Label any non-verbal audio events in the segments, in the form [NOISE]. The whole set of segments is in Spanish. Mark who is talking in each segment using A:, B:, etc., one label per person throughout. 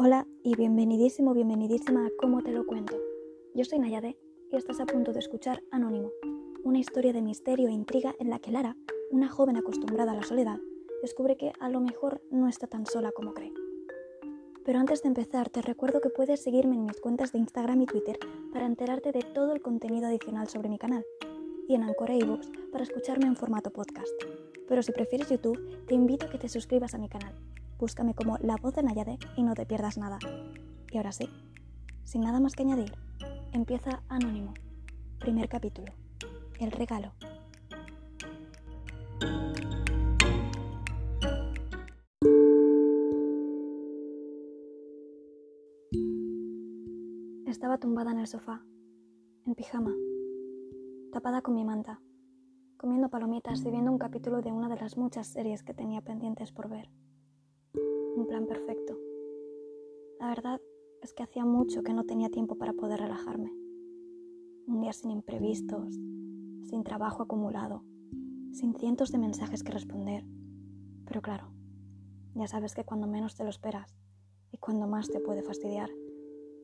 A: Hola y bienvenidísimo, bienvenidísima a Cómo te lo cuento. Yo soy Nayade y estás a punto de escuchar Anónimo, una historia de misterio e intriga en la que Lara, una joven acostumbrada a la soledad, descubre que a lo mejor no está tan sola como cree. Pero antes de empezar, te recuerdo que puedes seguirme en mis cuentas de Instagram y Twitter para enterarte de todo el contenido adicional sobre mi canal y en Anchor e para escucharme en formato podcast. Pero si prefieres YouTube, te invito a que te suscribas a mi canal Búscame como La Voz de Nayade y no te pierdas nada. Y ahora sí, sin nada más que añadir, empieza Anónimo. Primer capítulo. El regalo. Estaba tumbada en el sofá, en pijama, tapada con mi manta, comiendo palomitas y viendo un capítulo de una de las muchas series que tenía pendientes por ver un plan perfecto. La verdad es que hacía mucho que no tenía tiempo para poder relajarme. Un día sin imprevistos, sin trabajo acumulado, sin cientos de mensajes que responder. Pero claro, ya sabes que cuando menos te lo esperas y cuando más te puede fastidiar,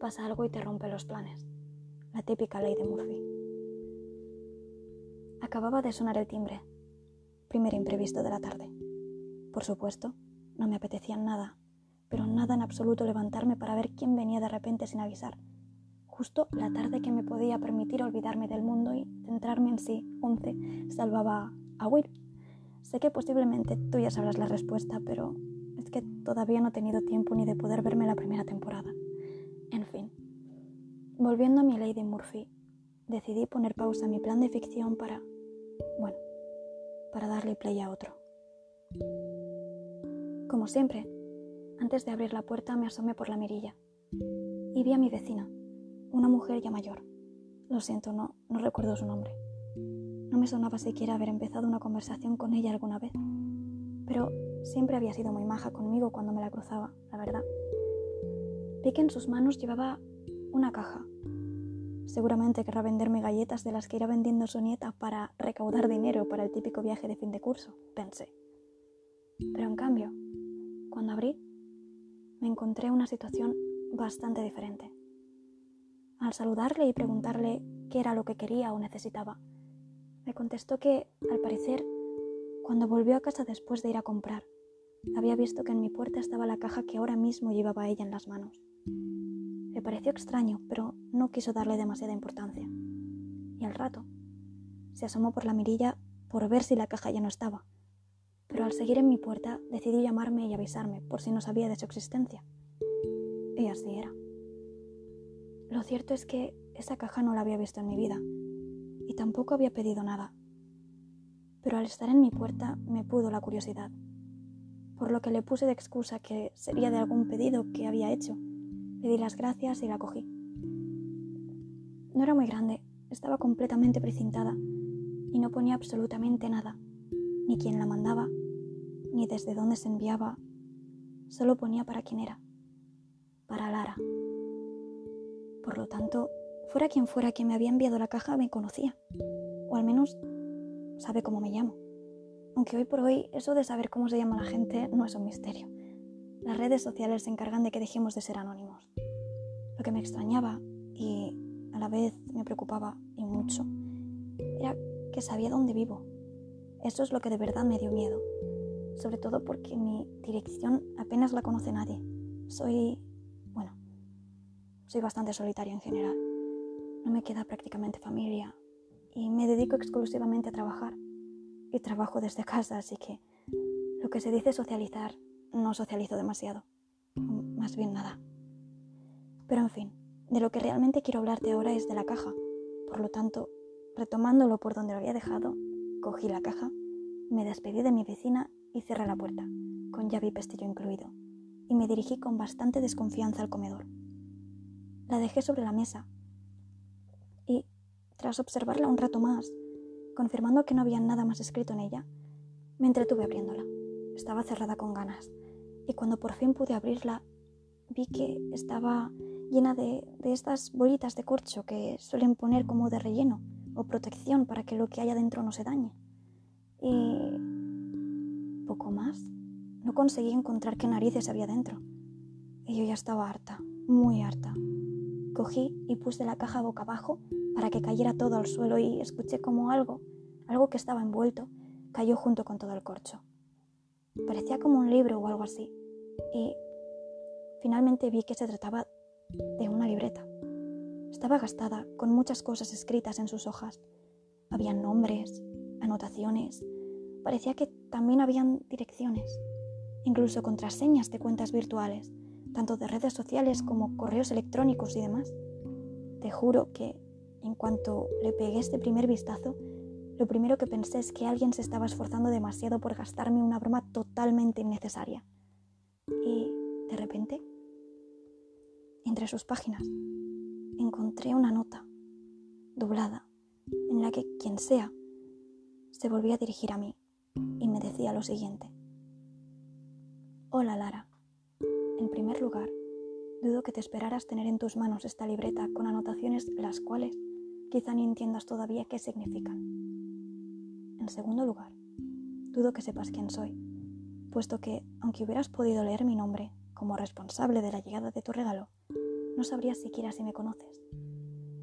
A: pasa algo y te rompe los planes. La típica ley de Murphy. Acababa de sonar el timbre. Primer imprevisto de la tarde. Por supuesto, no me apetecía nada, pero nada en absoluto levantarme para ver quién venía de repente sin avisar. Justo la tarde que me podía permitir olvidarme del mundo y centrarme en sí, once, salvaba a Will. Sé que posiblemente tú ya sabrás la respuesta, pero es que todavía no he tenido tiempo ni de poder verme la primera temporada. En fin, volviendo a mi Lady Murphy, decidí poner pausa a mi plan de ficción para, bueno, para darle play a otro. Como siempre, antes de abrir la puerta me asomé por la mirilla y vi a mi vecina, una mujer ya mayor. Lo siento, no, no recuerdo su nombre. No me sonaba siquiera haber empezado una conversación con ella alguna vez, pero siempre había sido muy maja conmigo cuando me la cruzaba, la verdad. Vi que en sus manos llevaba una caja. Seguramente querrá venderme galletas de las que irá vendiendo su nieta para recaudar dinero para el típico viaje de fin de curso, pensé. Pero en cambio, cuando abrí, me encontré una situación bastante diferente. Al saludarle y preguntarle qué era lo que quería o necesitaba, me contestó que, al parecer, cuando volvió a casa después de ir a comprar, había visto que en mi puerta estaba la caja que ahora mismo llevaba ella en las manos. Le pareció extraño, pero no quiso darle demasiada importancia. Y al rato, se asomó por la mirilla por ver si la caja ya no estaba pero al seguir en mi puerta decidí llamarme y avisarme por si no sabía de su existencia. Y así era. Lo cierto es que esa caja no la había visto en mi vida y tampoco había pedido nada. Pero al estar en mi puerta me pudo la curiosidad, por lo que le puse de excusa que sería de algún pedido que había hecho. Le di las gracias y la cogí. No era muy grande, estaba completamente precintada y no ponía absolutamente nada, ni quién la mandaba, ni desde dónde se enviaba, solo ponía para quién era, para Lara. Por lo tanto, fuera quien fuera quien me había enviado la caja, me conocía, o al menos sabe cómo me llamo. Aunque hoy por hoy eso de saber cómo se llama la gente no es un misterio. Las redes sociales se encargan de que dejemos de ser anónimos. Lo que me extrañaba y a la vez me preocupaba y mucho era que sabía dónde vivo. Eso es lo que de verdad me dio miedo sobre todo porque mi dirección apenas la conoce nadie. Soy, bueno, soy bastante solitaria en general. No me queda prácticamente familia y me dedico exclusivamente a trabajar. Y trabajo desde casa, así que lo que se dice socializar, no socializo demasiado. Más bien nada. Pero en fin, de lo que realmente quiero hablarte ahora es de la caja. Por lo tanto, retomándolo por donde lo había dejado, cogí la caja, me despedí de mi vecina y cerré la puerta, con llave y pestillo incluido, y me dirigí con bastante desconfianza al comedor. La dejé sobre la mesa y, tras observarla un rato más, confirmando que no había nada más escrito en ella, me entretuve abriéndola. Estaba cerrada con ganas, y cuando por fin pude abrirla, vi que estaba llena de, de estas bolitas de corcho que suelen poner como de relleno o protección para que lo que haya dentro no se dañe. Y poco más. No conseguí encontrar qué narices había dentro. y yo ya estaba harta, muy harta. Cogí y puse la caja boca abajo para que cayera todo al suelo y escuché como algo, algo que estaba envuelto, cayó junto con todo el corcho. Parecía como un libro o algo así. Y finalmente vi que se trataba de una libreta. Estaba gastada, con muchas cosas escritas en sus hojas. Había nombres, anotaciones. Parecía que también habían direcciones, incluso contraseñas de cuentas virtuales, tanto de redes sociales como correos electrónicos y demás. Te juro que en cuanto le pegué este primer vistazo, lo primero que pensé es que alguien se estaba esforzando demasiado por gastarme una broma totalmente innecesaria. Y, de repente, entre sus páginas, encontré una nota, doblada, en la que quien sea se volvía a dirigir a mí y me decía lo siguiente. Hola Lara, en primer lugar, dudo que te esperaras tener en tus manos esta libreta con anotaciones las cuales quizá ni entiendas todavía qué significan. En segundo lugar, dudo que sepas quién soy, puesto que, aunque hubieras podido leer mi nombre como responsable de la llegada de tu regalo, no sabrías siquiera si me conoces.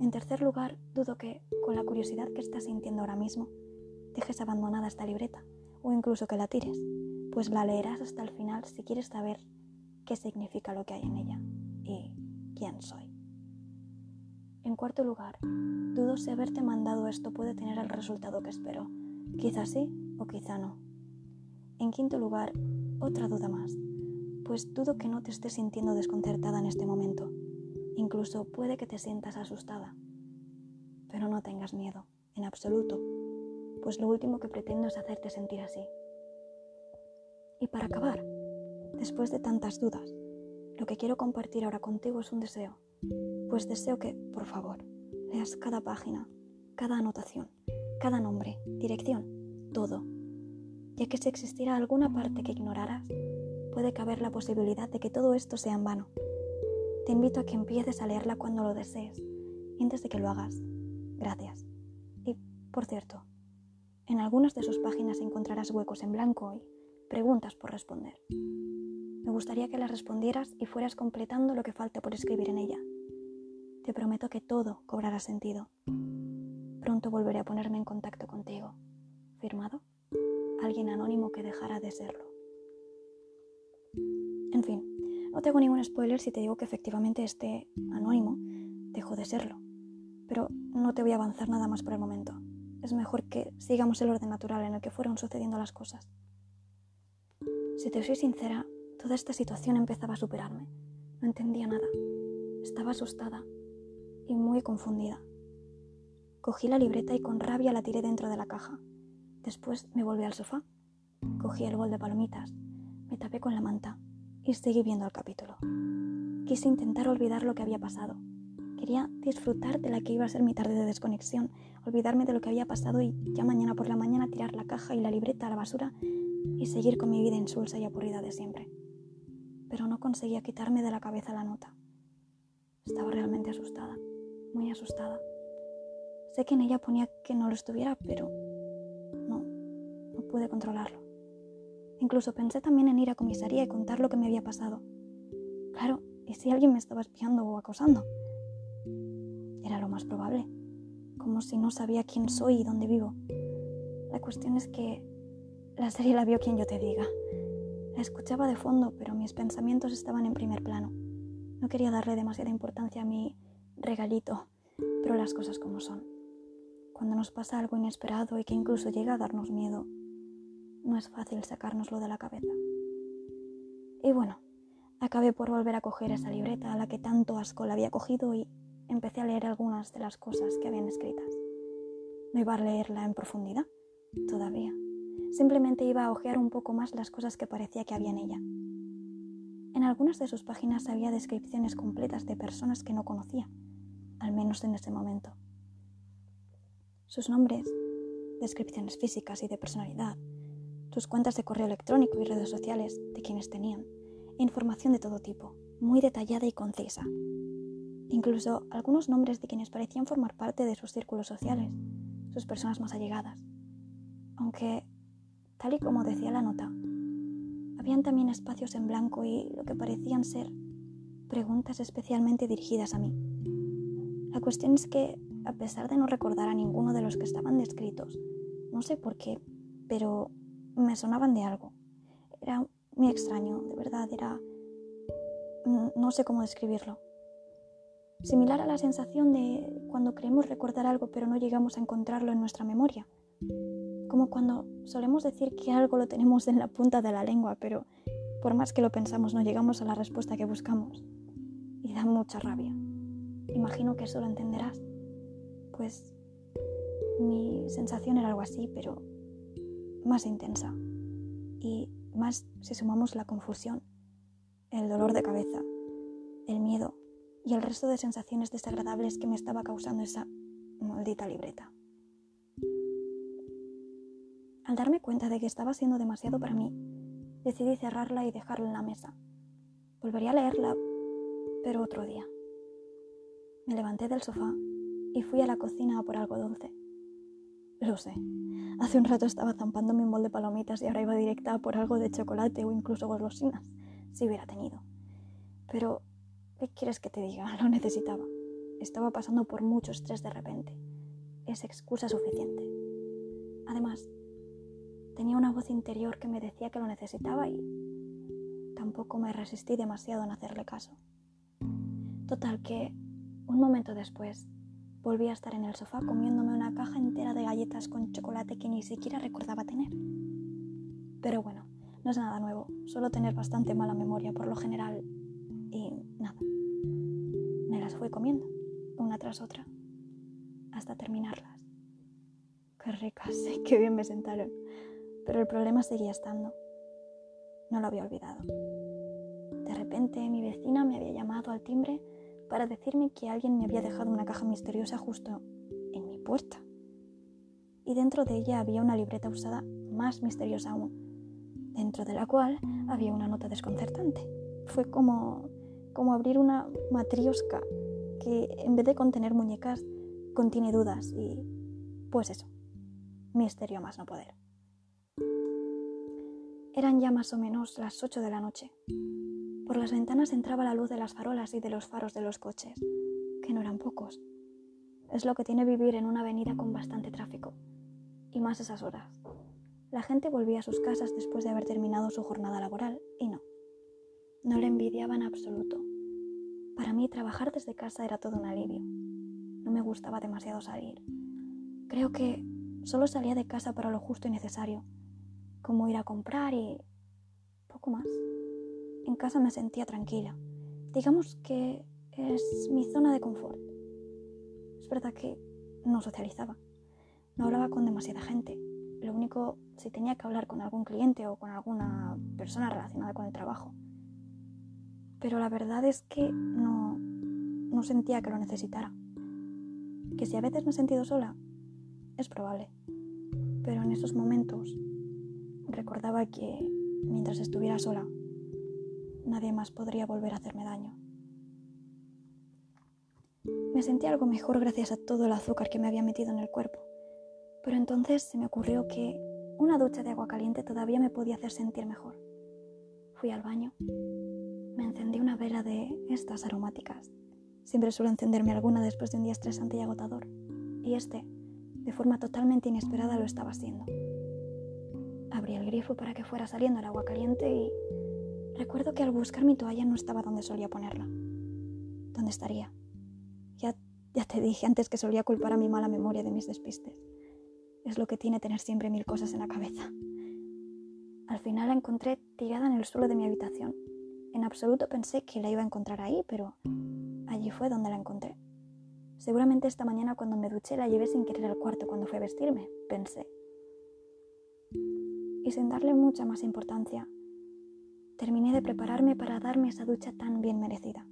A: En tercer lugar, dudo que, con la curiosidad que estás sintiendo ahora mismo, dejes abandonada esta libreta, o incluso que la tires, pues la leerás hasta el final si quieres saber qué significa lo que hay en ella y quién soy. En cuarto lugar, dudo si haberte mandado esto puede tener el resultado que espero, Quizá sí o quizá no. En quinto lugar, otra duda más, pues dudo que no te estés sintiendo desconcertada en este momento. Incluso puede que te sientas asustada. Pero no tengas miedo, en absoluto, pues lo último que pretendo es hacerte sentir así. Y para acabar, después de tantas dudas, lo que quiero compartir ahora contigo es un deseo, pues deseo que, por favor, leas cada página, cada anotación, cada nombre, dirección, todo, ya que si existiera alguna parte que ignoraras, puede caber la posibilidad de que todo esto sea en vano. Te invito a que empieces a leerla cuando lo desees antes de que lo hagas. Gracias. Y, por cierto, en algunas de sus páginas encontrarás huecos en blanco y preguntas por responder. Me gustaría que las respondieras y fueras completando lo que falte por escribir en ella. Te prometo que todo cobrará sentido Pronto volveré a ponerme en contacto contigo. ¿Firmado? Alguien anónimo que dejara de serlo. En fin, no te hago ningún spoiler si te digo que efectivamente este anónimo dejó de serlo. Pero no te voy a avanzar nada más por el momento. Es mejor que sigamos el orden natural en el que fueron sucediendo las cosas. Si te soy sincera, toda esta situación empezaba a superarme. No entendía nada. Estaba asustada y muy confundida. Cogí la libreta y con rabia la tiré dentro de la caja. Después me volví al sofá. Cogí el bol de palomitas, me tapé con la manta y seguí viendo el capítulo. Quise intentar olvidar lo que había pasado. Quería disfrutar de la que iba a ser mi tarde de desconexión, olvidarme de lo que había pasado y ya mañana por la mañana tirar la caja y la libreta a la basura y seguir con mi vida insulsa y aburrida de siempre. Pero no conseguía quitarme de la cabeza la nota. Estaba realmente asustada, muy asustada. Sé que en ella ponía que no lo estuviera, pero no, no pude controlarlo. Incluso pensé también en ir a comisaría y contar lo que me había pasado. Claro, ¿y si alguien me estaba espiando o acosando? Era lo más probable, como si no sabía quién soy y dónde vivo. La cuestión es que la serie la vio quien yo te diga. La escuchaba de fondo, pero mis pensamientos estaban en primer plano. No quería darle demasiada importancia a mi regalito, pero las cosas como son cuando nos pasa algo inesperado y que incluso llega a darnos miedo, no es fácil sacárnoslo de la cabeza. Y bueno, acabé por volver a coger esa libreta a la que tanto asco la había cogido y empecé a leer algunas de las cosas que habían escritas. No iba a leerla en profundidad, todavía. Simplemente iba a ojear un poco más las cosas que parecía que había en ella. En algunas de sus páginas había descripciones completas de personas que no conocía, al menos en ese momento sus nombres, descripciones físicas y de personalidad, sus cuentas de correo electrónico y redes sociales de quienes tenían, información de todo tipo, muy detallada y concisa. Incluso algunos nombres de quienes parecían formar parte de sus círculos sociales, sus personas más allegadas. Aunque, tal y como decía la nota, habían también espacios en blanco y lo que parecían ser preguntas especialmente dirigidas a mí. La cuestión es que, a pesar de no recordar a ninguno de los que estaban descritos, no sé por qué, pero me sonaban de algo. Era muy extraño, de verdad, era... no sé cómo describirlo. Similar a la sensación de cuando creemos recordar algo pero no llegamos a encontrarlo en nuestra memoria. Como cuando solemos decir que algo lo tenemos en la punta de la lengua, pero por más que lo pensamos no llegamos a la respuesta que buscamos. Y da mucha rabia. Imagino que eso lo entenderás. Pues mi sensación era algo así, pero más intensa. Y más si sumamos la confusión, el dolor de cabeza, el miedo y el resto de sensaciones desagradables que me estaba causando esa maldita libreta. Al darme cuenta de que estaba siendo demasiado para mí, decidí cerrarla y dejarla en la mesa. Volvería a leerla, pero otro día. Me levanté del sofá y fui a la cocina a por algo dulce. Lo sé. Hace un rato estaba zampando mi bol de palomitas y ahora iba directa a por algo de chocolate o incluso golosinas, si hubiera tenido. Pero, ¿qué quieres que te diga? [LAUGHS] Lo necesitaba. Estaba pasando por mucho estrés de repente. Es excusa suficiente. Además, Tenía una voz interior que me decía que lo necesitaba y tampoco me resistí demasiado en hacerle caso. Total que, un momento después, volví a estar en el sofá comiéndome una caja entera de galletas con chocolate que ni siquiera recordaba tener. Pero bueno, no es nada nuevo, solo tener bastante mala memoria por lo general fui comiendo, una tras otra, hasta terminarlas. Qué ricas, [LAUGHS] qué bien me sentaron pero el problema seguía estando. No lo había olvidado. De repente mi vecina me había llamado al timbre para decirme que alguien me había dejado una caja misteriosa justo en mi puerta. Y dentro de ella había una libreta usada más misteriosa aún, dentro de la cual había una nota desconcertante. Fue como, como abrir una matriosca que en vez de contener muñecas contiene dudas y pues eso, misterio más no poder. Eran ya más o menos las ocho de la noche. Por las ventanas entraba la luz de las farolas y de los faros de los coches, que no eran pocos. Es lo que tiene vivir en una avenida con bastante tráfico. Y más esas horas. La gente volvía a sus casas después de haber terminado su jornada laboral, y no. No le envidiaba en absoluto. Para mí trabajar desde casa era todo un alivio. No me gustaba demasiado salir. Creo que solo salía de casa para lo justo y necesario como ir a comprar y poco más. En casa me sentía tranquila. Digamos que es mi zona de confort. Es verdad que no socializaba. No hablaba con demasiada gente. Lo único, si tenía que hablar con algún cliente o con alguna persona relacionada con el trabajo. Pero la verdad es que no, no sentía que lo necesitara. Que si a veces me he sentido sola, es probable. Pero en esos momentos recordaba que mientras estuviera sola, nadie más podría volver a hacerme daño. Me sentí algo mejor gracias a todo el azúcar que me había metido en el cuerpo, pero entonces se me ocurrió que una ducha de agua caliente todavía me podía hacer sentir mejor. Fui al baño, me encendí una vela de estas aromáticas. Siempre suelo encenderme alguna después de un día estresante y agotador, y este, de forma totalmente inesperada, lo estaba haciendo. Abrí el grifo para que fuera saliendo el agua caliente y recuerdo que al buscar mi toalla no estaba donde solía ponerla. ¿Dónde estaría? Ya, ya te dije antes que solía culpar a mi mala memoria de mis despistes. Es lo que tiene tener siempre mil cosas en la cabeza. Al final la encontré tirada en el suelo de mi habitación. En absoluto pensé que la iba a encontrar ahí, pero allí fue donde la encontré. Seguramente esta mañana cuando me duché la llevé sin querer al cuarto cuando fue a vestirme, pensé y sin darle mucha más importancia, terminé de prepararme para darme esa ducha tan bien merecida.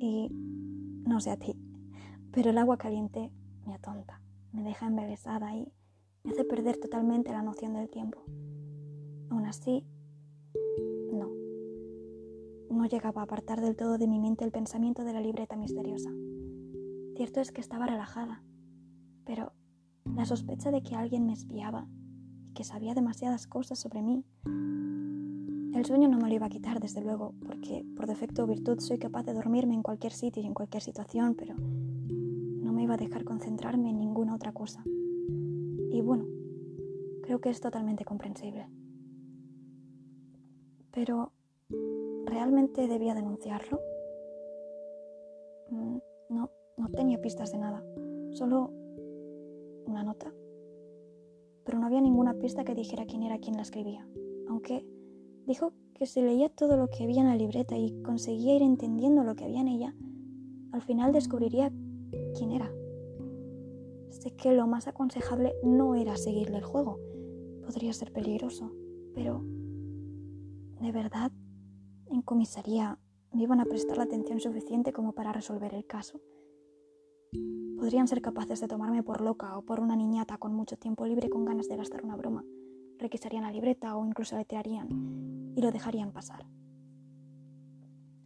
A: Y no sé a ti, pero el agua caliente me atonta, me deja embelesada y me hace perder totalmente la noción del tiempo. Aún así. No llegaba a apartar del todo de mi mente el pensamiento de la libreta misteriosa. Cierto es que estaba relajada, pero la sospecha de que alguien me espiaba que sabía demasiadas cosas sobre mí. El sueño no me lo iba a quitar, desde luego, porque por defecto o virtud soy capaz de dormirme en cualquier sitio y en cualquier situación, pero no me iba a dejar concentrarme en ninguna otra cosa. Y bueno, creo que es totalmente comprensible. Pero, ¿realmente debía denunciarlo? Mm, no, no tenía pistas de nada, solo una nota. Pero no había ninguna pista que dijera quién era quien la escribía, aunque dijo que si leía todo lo que había en la libreta y conseguía ir entendiendo lo que había en ella, al final descubriría quién era. Sé que lo más aconsejable no era seguirle el juego, podría ser peligroso, pero ¿de verdad comisaría me iban a prestar la atención suficiente como para resolver el caso? Podrían ser capaces de tomarme por loca o por una niñata con mucho tiempo libre con ganas de gastar una broma. Requisarían la libreta o incluso la tirarían y lo dejarían pasar.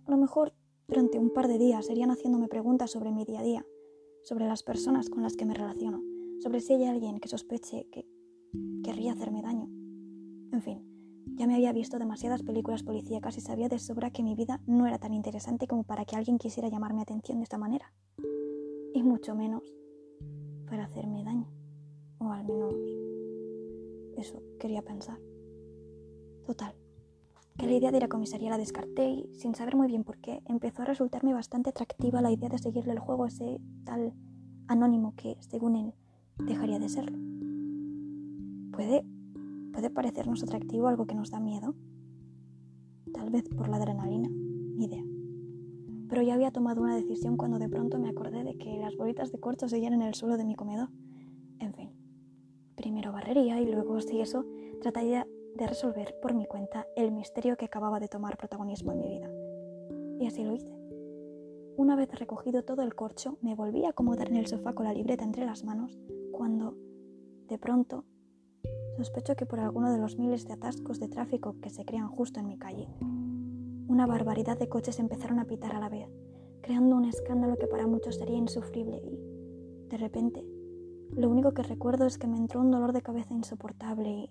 A: A lo mejor durante un par de días irían haciéndome preguntas sobre mi día a día, sobre las personas con las que me relaciono, sobre si hay alguien que sospeche que querría hacerme daño. En fin, ya me había visto demasiadas películas policíacas y sabía de sobra que mi vida no era tan interesante como para que alguien quisiera llamar mi atención de esta manera. Y mucho menos para hacerme daño. O al menos eso quería pensar. Total, que la idea de ir a comisaría la descarté y, sin saber muy bien por qué, empezó a resultarme bastante atractiva la idea de seguirle el juego a ese tal anónimo que, según él, dejaría de serlo. Puede, puede parecernos atractivo algo que nos da miedo. Tal vez por la adrenalina, ni idea. Pero ya había tomado una decisión cuando de pronto me acordé de que las bolitas de corcho seguían en el suelo de mi comedor. En fin, primero barrería y luego, si eso, trataría de resolver por mi cuenta el misterio que acababa de tomar protagonismo en mi vida. Y así lo hice. Una vez recogido todo el corcho, me volví a acomodar en el sofá con la libreta entre las manos, cuando, de pronto, Sospecho que por alguno de los miles de atascos de tráfico que se crean justo en mi calle. Una barbaridad de coches empezaron a pitar a la vez, creando un escándalo que para muchos sería insufrible y, de repente, lo único que recuerdo es que me entró un dolor de cabeza insoportable y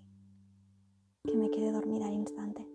A: que me quedé dormida al instante.